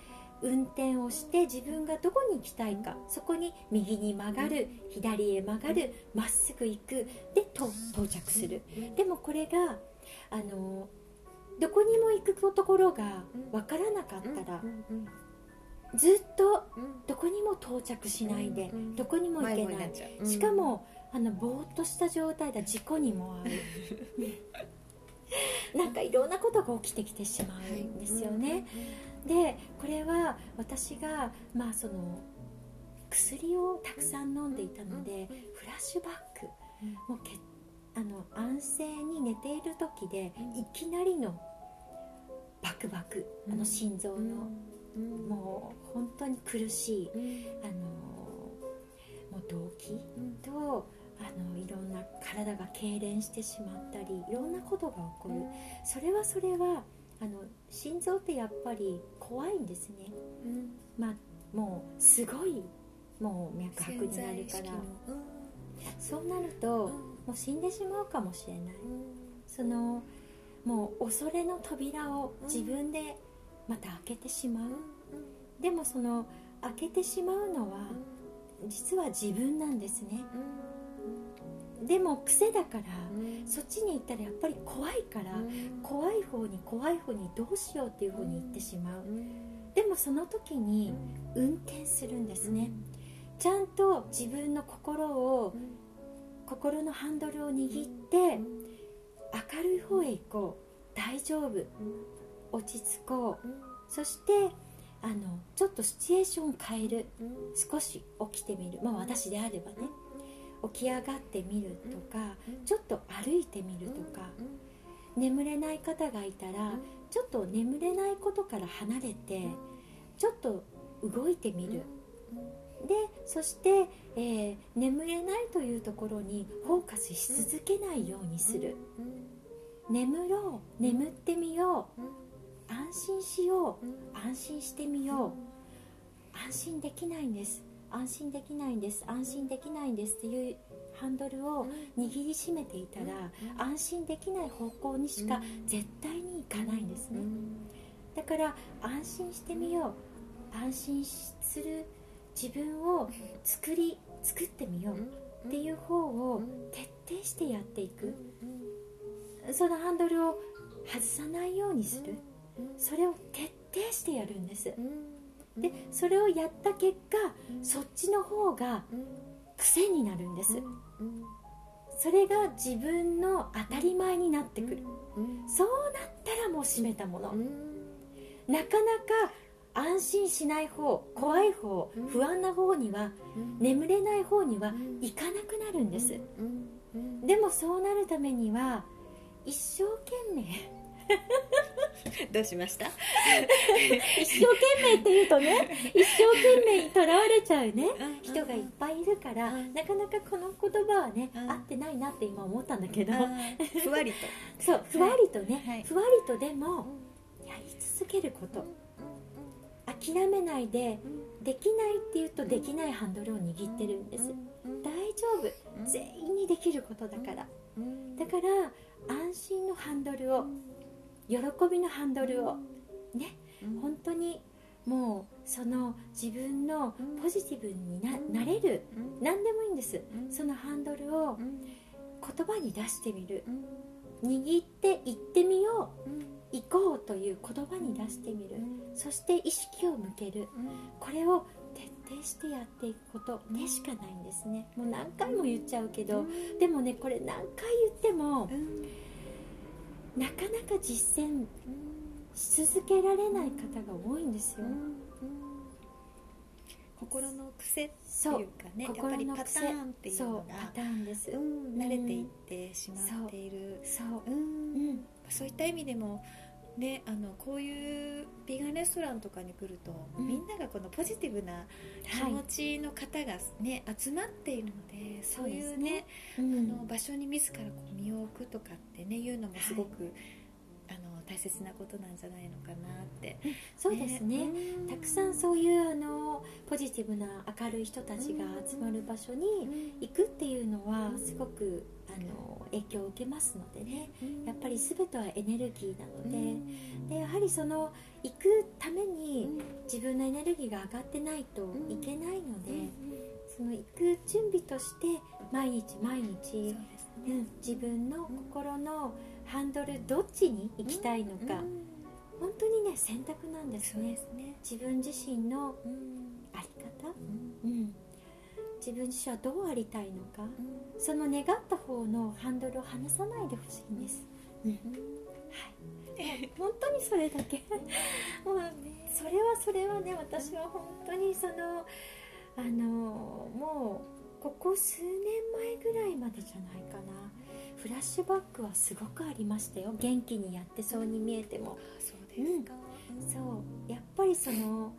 運転をして自分がどこに行きたいか。そこに右に曲がる左へ曲がるまっすぐ行く。でと到着する。うん。でもこれがあのどこにも行くところが分からなかったらずっとうん。どこにも到着しないでうんどこにも行けなないう。しかもあのぼーっとした状態で事故にも遭う。なんかいろんなことが起きてきてしまうんですよね、でこれは私がまあその薬をたくさん飲んでいたのでフラッシュバック。もうけあの安静に寝ている時でいきなりのバクバクあの心臓のうん。もう本当に苦しいうん。あのもう動悸うん。とあのいろんな体が痙攣してしまったりいろんなことが起こる。それはそれはあの心臓ってやっぱり怖いんですね。うん。まあもうすごいもう脈拍になるから。そうなると、うん。もう死んでしまうかもしれない。うん。そのもう恐れの扉をうん自分でまた開けてしまう、うんでもその開けてしまうのは実は自分なんですね。でも癖だからうん。そっちに行ったらやっぱり怖いから、うん。怖い方に怖い方にどうしようっていう方に行ってしまう、うん。でもその時に運転するんですね、ちゃんと自分の心をうん。心のハンドルを握ってうん。明るい方へ行こう。大丈夫。うん落ち着こう。うん。そしてあのちょっとシチュエーションを変える。うん。少し起きてみる。まあ私であればね。起き上がってみるとかうん。ちょっと歩いてみるとか。眠れない方がいたらちょっと眠れないことから離れてちょっと動いてみる。でそして、えー眠れないというところにフォーカスし続けないようにする。眠ろう。眠ってみよう安心しよう。うん。安心してみよう。安心できないんです。安心できないんです。安心できないんですっていうハンドルを握りしめていたら安心できない方向にしか絶対にいかないんですね。だから安心してみよう。安心する自分を作り作ってみよう。っていう方を徹底してやっていく。そのハンドルを外さないようにするそれを徹底してやるんです。でそれをやった結果そっちの方が癖になるんです。それが自分の当たり前になってくる。そうなったらもう閉めたもの。なかなか安心しない方怖い方うん。不安な方には眠れない方には行かなくなるんです。でもそうなるためには一生懸命 どうしました？一生懸命って言うとね 一生懸命にとらわれちゃうね。人がいっぱいいるからうん。なかなかこの言葉はねうん。合ってないなって今思ったんだけど。ふわりと。そうふわりとね、はい。ふわりとでもやり続けること。諦めないでできないって言うとできないハンドルを握ってるんです。大丈夫。全員にできることだから。だから安心のハンドルを喜びのハンドルを。ね。本当にもうその自分のポジティブにななれる。何でもいいんです。そのハンドルを言葉に出してみる。握って行ってみよう。行こうという言葉に出してみる。そして意識を向ける。これを徹底してやっていくことでしかないんですね。もう何回も言っちゃうけどでもねこれ何回言ってもなかなか実践し続けられない方が多いんですよ。心の癖っていうかねやっぱりパターンっていうのがパターンです。うん慣れていってしまっている。そう。う。ん。うん。そういった意味でもね、あのこういうビーガンレストランとかに来ると、うん。みんながこのポジティブな気持ちの方が、ね集まっているのでそういうねうん。あの場所に自らこう身を置くとかってねいうのもすごく、あの大切なことなんじゃないのかなって。そうですね。たくさんそういうあのポジティブな明るい人たちが集まる場所に行くっていうのはすごくあの影響を受けますのでね。やっぱり全てはエネルギーなので。でやはりその行くために自分のエネルギーが上がってないといけないのでその行く準備として毎日毎日ね。うん自分の心のハンドルどっちに行きたいのか。うん。本当にね選択なんですね。すね。自分自身のうん。あり方、うん。うん、自分自身はどうありたいのか。うん。その願った方のハンドルを離さないでほしいんです、うん。はい、本当にそれだけ。もうそれはそれはね私は本当にそのあのもうここ数年前ぐらいまでじゃないかな。フラッシュバックはすごくありましたよ。元気にやってそうに見えても。そうですか、そう。やっぱりその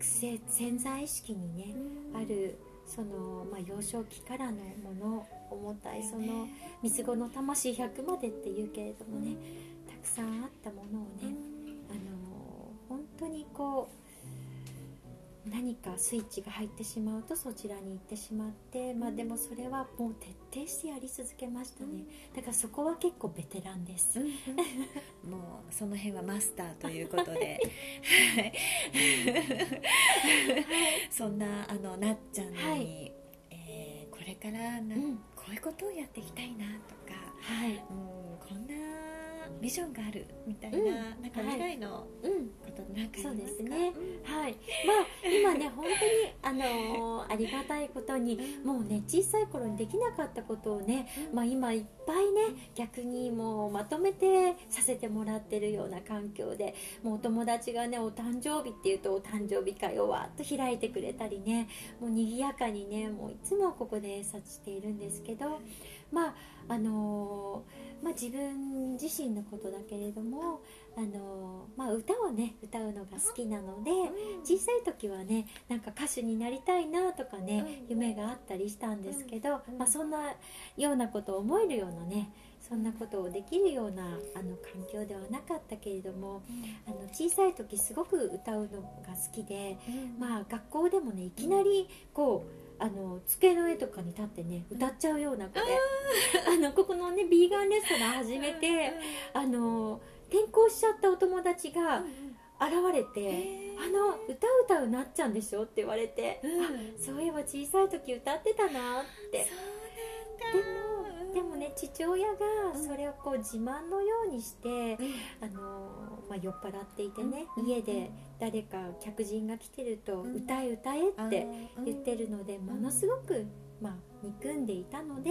せ潜在意識にねうん。あるその、まあ、幼少期からのもの重たいその三つ子の魂100までっていうけれどもねたくさんあったものをねあの本当にこう何かスイッチが入ってしまうとそちらに行ってしまって、まあ、でもそれはもう徹底してやり続けましたね。だからそこは結構ベテランです。うんうん。もうその辺はマスターということで。はい。そんなあのなっちゃんに、はい。えーこれからな、うん。こういうことをやっていきたいなとか、はい。うん、こんなビジョンがあるみたいな,、うんなんか未来のうん。ことなんかありますか？そうですね。はい、まあ今ね本当にあのー ありがたいことにもうね小さい頃にできなかったことをね、まあ、今いっぱいね逆にもうまとめてさせてもらってるような環境でもうお友達がねお誕生日っていうとお誕生日会をわーっと開いてくれたりねもう賑やかにねもういつもここでさしているんですけどまああのーまあ、自分自身のことだけれども、あのーまあ、歌をね歌うのが好きなので小さい時はねなんか歌手になりたいなとかね、うん。夢があったりしたんですけど、うん。まあ、そんなようなことを思えるようなねそんなことをできるようなあの環境ではなかったけれどもあの小さい時すごく歌うのが好きで、まあ、学校でもねいきなりこうあの机の上とかに立ってね歌っちゃうような子で、あのここのねビーガンレストラン始めてあの転校しちゃったお友達が現れてへ「あの歌歌うなっちゃんでしょ?」って言われて、うん。あそういえば小さい時歌ってたなって。でもでもね父親がそれをこう自慢のようにして、あのまあ、酔っ払っていてね、うん。家で誰か客人が来てると「うん。歌え歌え」って言ってるのでものすごく、まあ、憎んでいたので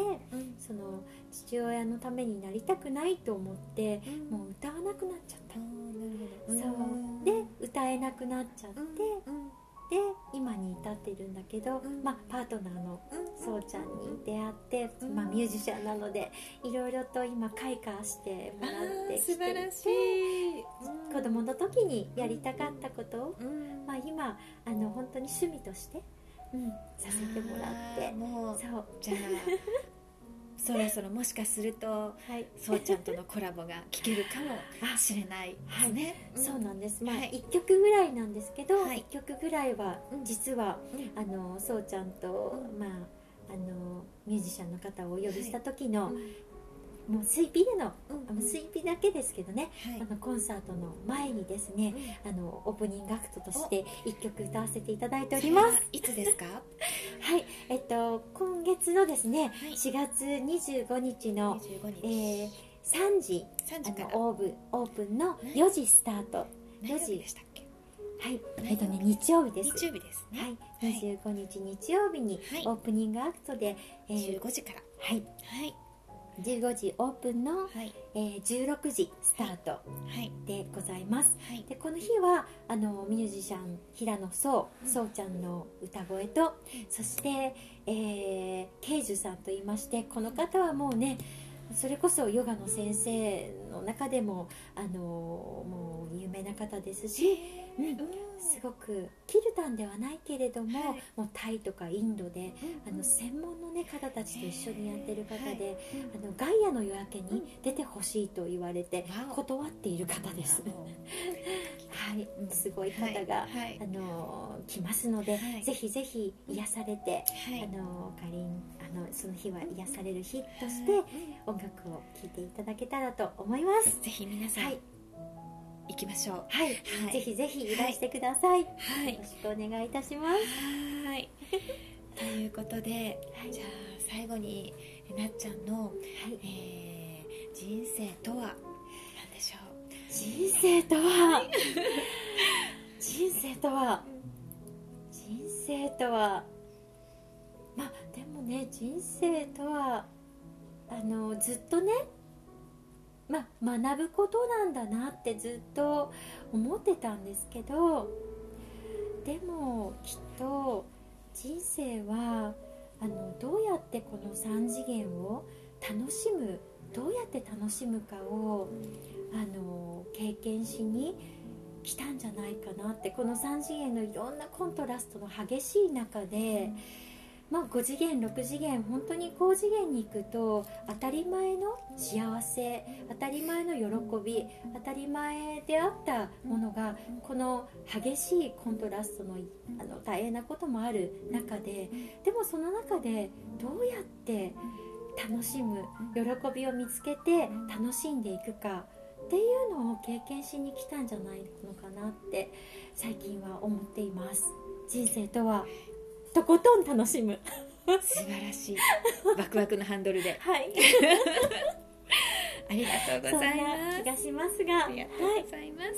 その父親のためになりたくないと思ってもう歌わなくなっちゃった。そう。で歌えなくなっちゃって、で今に至ってるんだけど、うん。まあ、パートナーのそうちゃんに出会って、うん。まあ、ミュージシャンなのでいろいろと今開花してもらってきて素晴らしい。子供の時にやりたかったことを、うん。まあ、今あの本当に趣味として、うん、させてもらって。もうそう。じゃあ そろそろもしかするとはい。そうちゃんとのコラボが聴けるかもしれないですね。そうなんです、まあ、はい。1曲ぐらいなんですけど、はい。1曲ぐらいはうん。実は、うん。あのそうちゃんと、うん。まああのミュージシャンの方をお呼びした時の、うんもう水ピでの、うんあの水ピだけですけどね、はい。あのコンサートの前にですね、あのオープニングアクトとして1曲歌わせていただいております。い。つですか？はい、えっと今月のですね、はい。4月25日の、25え日。ー、3時3時あのオーブオープンのはい4時スタート。は何曜日でしたっけ？い、えっとね日曜日です。日曜日ですね。はい、はい。25日日曜日にはい。オープニングアクトで、えー15時から。はい、はい15時オープンの、はい。えー16時スタートはい。でございます。はい。でこの日はあのミュージシャン平野壮そうちゃんの歌声とそして、えー、ケイジュさんといいましてこの方はもうねそれこそヨガの先生の中でもあのもう有名な方ですし、うんうん。すごくキルタンではないけれども、はい。もうタイとかインドでうんあの専門の、ね、方たちと一緒にやってる方で、はい。あのガイアの夜明けに出てほしいと言われて断っている方です。はい。うん、すごい方が、あの来ますので、はい。ぜひぜひ癒されて、はい。あのかりんあのその日は癒される日としてはい。音楽を聴いていただけたらと思います。ぜひ皆さん、はい、行きましょう。はい、はい。ぜひぜひいらしてください。はい。よろしくお願いいたします。はい。ということで、はい。じゃあ最後になっちゃんの、はい。えー人生とは何でしょう。人生とは？人生とは？人生とは？まあでもね人生とはあのずっとねまあ学ぶことなんだなってずっと思ってたんですけどでもきっと人生はあのどうやってこの3次元を楽しむどうやって楽しむかをあの経験しに来たんじゃないかなってこの3次元のいろんなコントラストの激しい中で、まあ、5次元6次元本当に高次元に行くと当たり前の幸せ当たり前の喜び当たり前であったものがこの激しいコントラストのあの大変なこともある中ででもその中でどうやって楽しむ喜びを見つけて楽しんでいくかっていうのを経験しに来たんじゃないのかなって最近は思っています。人生とはとことん楽しむ素晴らしい。ワクワクのハンドルで。はい ありがとうございます気。がしますがありがとうございます。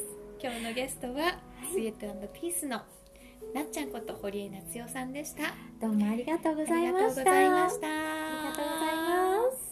今日のゲストは、スイートピースのなっちゃんこと堀江夏代さんでした。どうもありがとうございましたありがとうございました。ありが